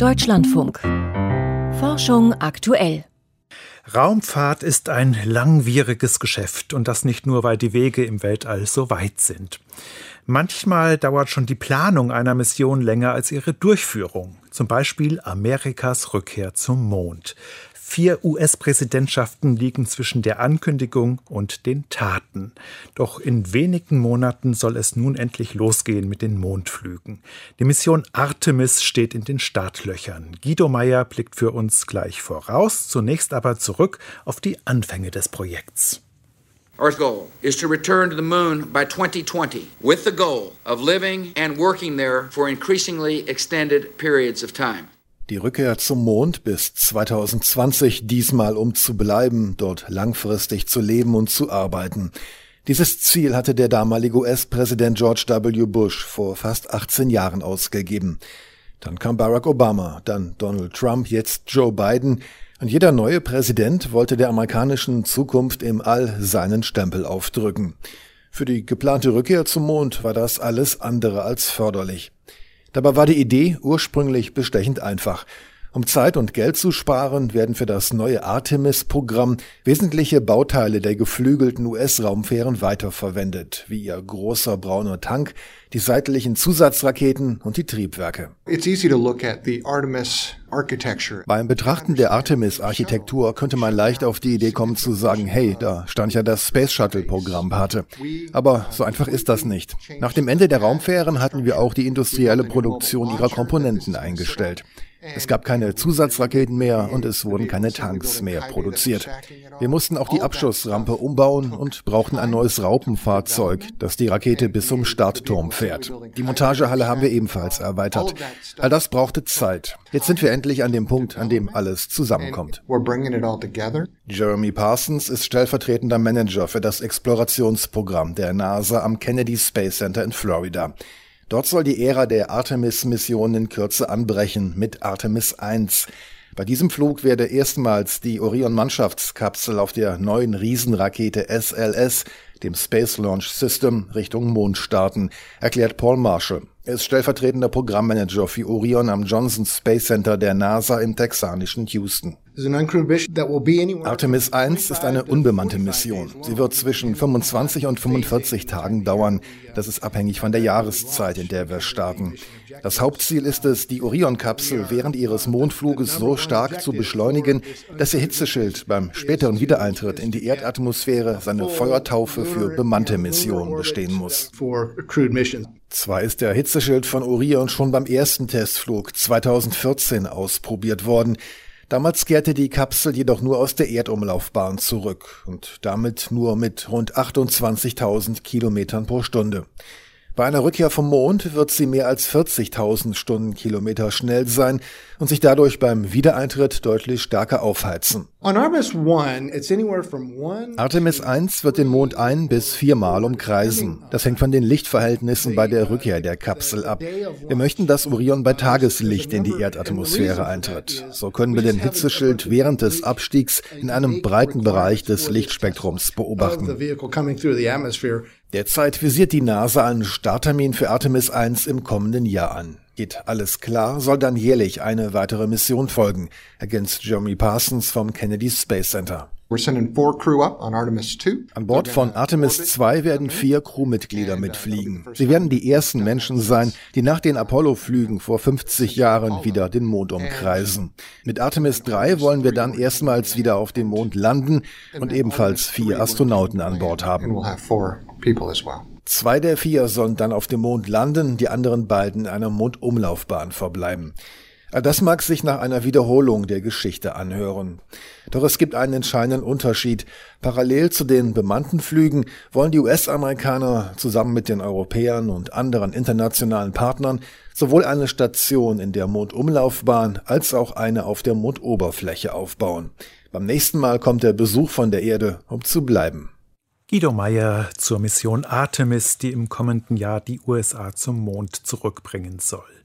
Deutschlandfunk. Forschung aktuell. Raumfahrt ist ein langwieriges Geschäft und das nicht nur, weil die Wege im Weltall so weit sind. Manchmal dauert schon die Planung einer Mission länger als ihre Durchführung. Zum Beispiel Amerikas Rückkehr zum Mond. Vier US-Präsidentschaften liegen zwischen der Ankündigung und den Taten. Doch in wenigen Monaten soll es nun endlich losgehen mit den Mondflügen. Die Mission Artemis steht in den Startlöchern. Guido Meyer blickt für uns gleich voraus, zunächst aber zurück auf die Anfänge des Projekts. Our goal is to return to the moon by 2020 with the goal of living and working there for increasingly extended periods of time. Die Rückkehr zum Mond bis 2020, diesmal um zu bleiben, dort langfristig zu leben und zu arbeiten. Dieses Ziel hatte der damalige US-Präsident George W. Bush vor fast 18 Jahren ausgegeben. Dann kam Barack Obama, dann Donald Trump, jetzt Joe Biden, und jeder neue Präsident wollte der amerikanischen Zukunft im All seinen Stempel aufdrücken. Für die geplante Rückkehr zum Mond war das alles andere als förderlich. Dabei war die Idee ursprünglich bestechend einfach. Um Zeit und Geld zu sparen, werden für das neue Artemis-Programm wesentliche Bauteile der geflügelten US-Raumfähren weiterverwendet, wie ihr großer brauner Tank, die seitlichen Zusatzraketen und die Triebwerke. Beim Betrachten der Artemis-Architektur könnte man leicht auf die Idee kommen zu sagen, hey, da stand ja das Space Shuttle-Programm Pate. Aber so einfach ist das nicht. Nach dem Ende der Raumfähren hatten wir auch die industrielle Produktion ihrer Komponenten eingestellt. Es gab keine Zusatzraketen mehr und es wurden keine Tanks mehr produziert. Wir mussten auch die Abschussrampe umbauen und brauchten ein neues Raupenfahrzeug, das die Rakete bis zum Startturm fährt. Die Montagehalle haben wir ebenfalls erweitert. All das brauchte Zeit. Jetzt sind wir endlich an dem Punkt, an dem alles zusammenkommt. Jeremy Parsons ist stellvertretender Manager für das Explorationsprogramm der NASA am Kennedy Space Center in Florida. Dort soll die Ära der Artemis-Mission in Kürze anbrechen mit Artemis 1. Bei diesem Flug werde erstmals die Orion-Mannschaftskapsel auf der neuen Riesenrakete SLS, dem Space Launch System, Richtung Mond starten, erklärt Paul Marshall. Er ist stellvertretender Programmmanager für Orion am Johnson Space Center der NASA im texanischen Houston. Artemis 1 ist eine unbemannte Mission. Sie wird zwischen 25 und 45 Tagen dauern. Das ist abhängig von der Jahreszeit, in der wir starten. Das Hauptziel ist es, die Orion-Kapsel während ihres Mondfluges so stark zu beschleunigen, dass ihr Hitzeschild beim späteren Wiedereintritt in die Erdatmosphäre seine Feuertaufe für bemannte Missionen bestehen muss. Zwar ist der Hitzeschild von Orion schon beim ersten Testflug 2014 ausprobiert worden, Damals kehrte die Kapsel jedoch nur aus der Erdumlaufbahn zurück und damit nur mit rund 28.000 Kilometern pro Stunde. Bei einer Rückkehr vom Mond wird sie mehr als 40.000 Stundenkilometer schnell sein und sich dadurch beim Wiedereintritt deutlich stärker aufheizen. Artemis 1 wird den Mond ein bis viermal umkreisen. Das hängt von den Lichtverhältnissen bei der Rückkehr der Kapsel ab. Wir möchten, dass Orion bei Tageslicht in die Erdatmosphäre eintritt. So können wir den Hitzeschild während des Abstiegs in einem breiten Bereich des Lichtspektrums beobachten. Derzeit visiert die NASA einen Starttermin für Artemis 1 im kommenden Jahr an. Geht alles klar, soll dann jährlich eine weitere Mission folgen, ergänzt Jeremy Parsons vom Kennedy Space Center. An Bord von Artemis 2 werden vier Crewmitglieder mitfliegen. Sie werden die ersten Menschen sein, die nach den Apollo-Flügen vor 50 Jahren wieder den Mond umkreisen. Mit Artemis 3 wollen wir dann erstmals wieder auf dem Mond landen und ebenfalls vier Astronauten an Bord haben. Zwei der vier sollen dann auf dem Mond landen, die anderen beiden in einer Mondumlaufbahn verbleiben. Das mag sich nach einer Wiederholung der Geschichte anhören. Doch es gibt einen entscheidenden Unterschied. Parallel zu den bemannten Flügen wollen die US-Amerikaner zusammen mit den Europäern und anderen internationalen Partnern sowohl eine Station in der Mondumlaufbahn als auch eine auf der Mondoberfläche aufbauen. Beim nächsten Mal kommt der Besuch von der Erde, um zu bleiben. Guido Meyer zur Mission Artemis, die im kommenden Jahr die USA zum Mond zurückbringen soll.